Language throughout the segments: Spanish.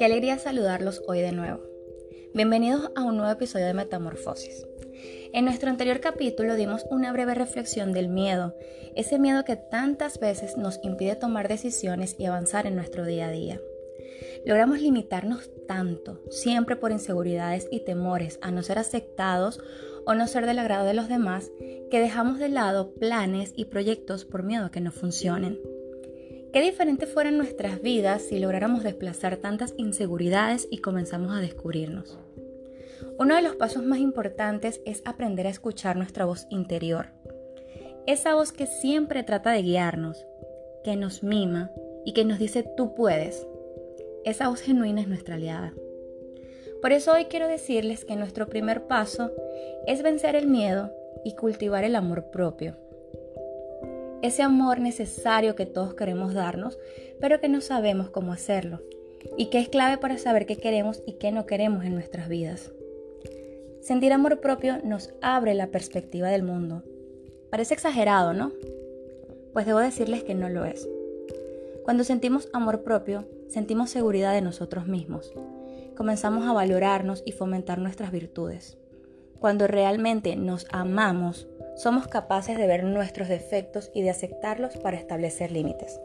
Qué alegría saludarlos hoy de nuevo. Bienvenidos a un nuevo episodio de Metamorfosis. En nuestro anterior capítulo dimos una breve reflexión del miedo, ese miedo que tantas veces nos impide tomar decisiones y avanzar en nuestro día a día. Logramos limitarnos tanto, siempre por inseguridades y temores a no ser aceptados o no ser del agrado de los demás, que dejamos de lado planes y proyectos por miedo a que no funcionen. Qué diferentes fueran nuestras vidas si lográramos desplazar tantas inseguridades y comenzamos a descubrirnos. Uno de los pasos más importantes es aprender a escuchar nuestra voz interior. Esa voz que siempre trata de guiarnos, que nos mima y que nos dice tú puedes. Esa voz genuina es nuestra aliada. Por eso hoy quiero decirles que nuestro primer paso es vencer el miedo y cultivar el amor propio ese amor necesario que todos queremos darnos, pero que no sabemos cómo hacerlo, y que es clave para saber qué queremos y qué no queremos en nuestras vidas. Sentir amor propio nos abre la perspectiva del mundo. Parece exagerado, ¿no? Pues debo decirles que no lo es. Cuando sentimos amor propio, sentimos seguridad de nosotros mismos. Comenzamos a valorarnos y fomentar nuestras virtudes. Cuando realmente nos amamos, somos capaces de ver nuestros defectos y de aceptarlos para establecer límites.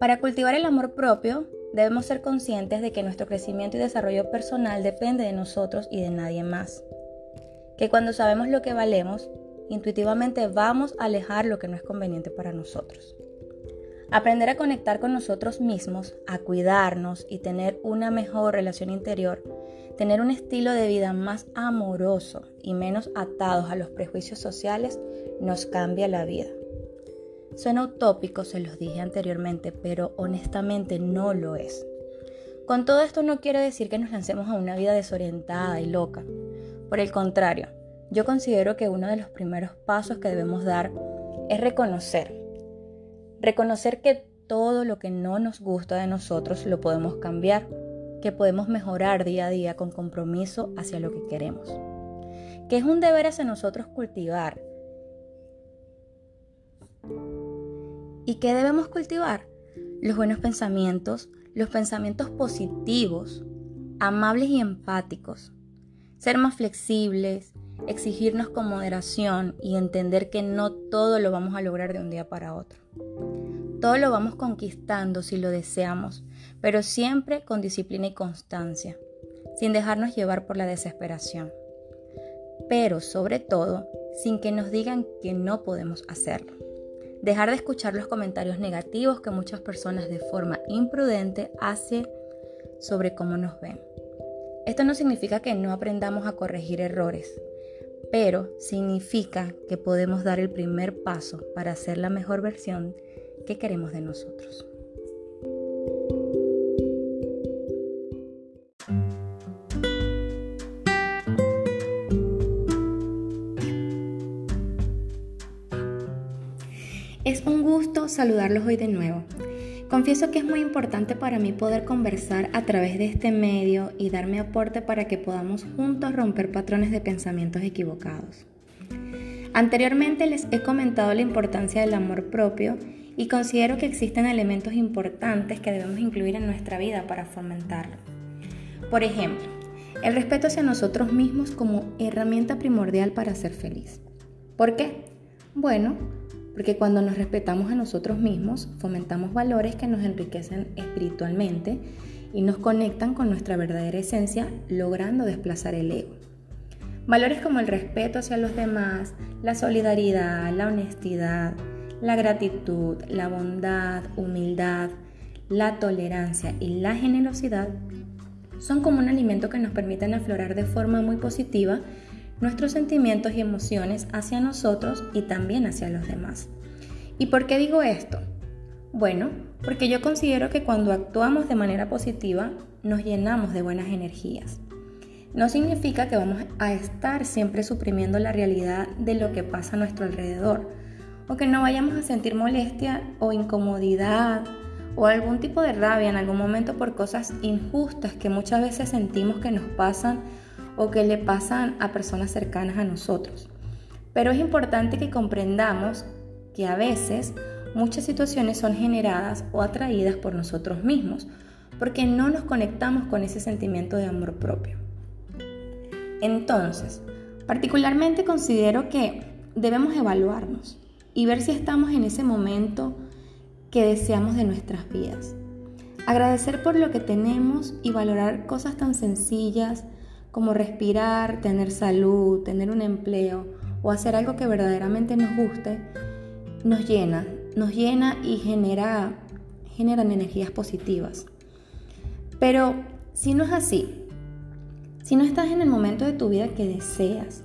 Para cultivar el amor propio, debemos ser conscientes de que nuestro crecimiento y desarrollo personal depende de nosotros y de nadie más. Que cuando sabemos lo que valemos, intuitivamente vamos a alejar lo que no es conveniente para nosotros. Aprender a conectar con nosotros mismos, a cuidarnos y tener una mejor relación interior Tener un estilo de vida más amoroso y menos atados a los prejuicios sociales nos cambia la vida. Suena utópico, se los dije anteriormente, pero honestamente no lo es. Con todo esto no quiero decir que nos lancemos a una vida desorientada y loca. Por el contrario, yo considero que uno de los primeros pasos que debemos dar es reconocer. Reconocer que todo lo que no nos gusta de nosotros lo podemos cambiar que podemos mejorar día a día con compromiso hacia lo que queremos. Que es un deber hacia nosotros cultivar. ¿Y qué debemos cultivar? Los buenos pensamientos, los pensamientos positivos, amables y empáticos. Ser más flexibles, exigirnos con moderación y entender que no todo lo vamos a lograr de un día para otro. Todo lo vamos conquistando si lo deseamos, pero siempre con disciplina y constancia, sin dejarnos llevar por la desesperación. Pero sobre todo, sin que nos digan que no podemos hacerlo. Dejar de escuchar los comentarios negativos que muchas personas de forma imprudente hacen sobre cómo nos ven. Esto no significa que no aprendamos a corregir errores, pero significa que podemos dar el primer paso para ser la mejor versión que queremos de nosotros. Es un gusto saludarlos hoy de nuevo. Confieso que es muy importante para mí poder conversar a través de este medio y darme aporte para que podamos juntos romper patrones de pensamientos equivocados. Anteriormente les he comentado la importancia del amor propio y considero que existen elementos importantes que debemos incluir en nuestra vida para fomentarlo. Por ejemplo, el respeto hacia nosotros mismos como herramienta primordial para ser feliz. ¿Por qué? Bueno, porque cuando nos respetamos a nosotros mismos, fomentamos valores que nos enriquecen espiritualmente y nos conectan con nuestra verdadera esencia, logrando desplazar el ego. Valores como el respeto hacia los demás, la solidaridad, la honestidad, la gratitud, la bondad, humildad, la tolerancia y la generosidad son como un alimento que nos permiten aflorar de forma muy positiva nuestros sentimientos y emociones hacia nosotros y también hacia los demás. ¿Y por qué digo esto? Bueno, porque yo considero que cuando actuamos de manera positiva nos llenamos de buenas energías. No significa que vamos a estar siempre suprimiendo la realidad de lo que pasa a nuestro alrededor, o que no vayamos a sentir molestia o incomodidad o algún tipo de rabia en algún momento por cosas injustas que muchas veces sentimos que nos pasan o que le pasan a personas cercanas a nosotros. Pero es importante que comprendamos que a veces muchas situaciones son generadas o atraídas por nosotros mismos, porque no nos conectamos con ese sentimiento de amor propio. Entonces, particularmente considero que debemos evaluarnos y ver si estamos en ese momento que deseamos de nuestras vidas. Agradecer por lo que tenemos y valorar cosas tan sencillas como respirar, tener salud, tener un empleo o hacer algo que verdaderamente nos guste, nos llena, nos llena y genera, generan energías positivas. Pero si no es así, si no estás en el momento de tu vida que deseas,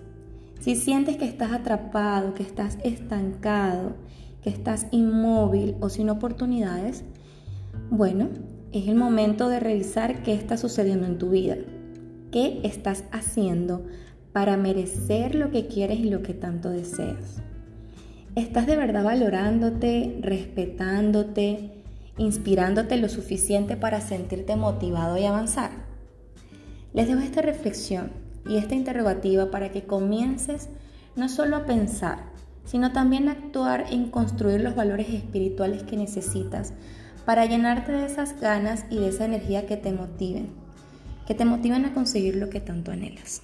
si sientes que estás atrapado, que estás estancado, que estás inmóvil o sin oportunidades, bueno, es el momento de revisar qué está sucediendo en tu vida, qué estás haciendo para merecer lo que quieres y lo que tanto deseas. ¿Estás de verdad valorándote, respetándote, inspirándote lo suficiente para sentirte motivado y avanzar? Les dejo esta reflexión y esta interrogativa para que comiences no solo a pensar, sino también a actuar en construir los valores espirituales que necesitas para llenarte de esas ganas y de esa energía que te motiven, que te motiven a conseguir lo que tanto anhelas.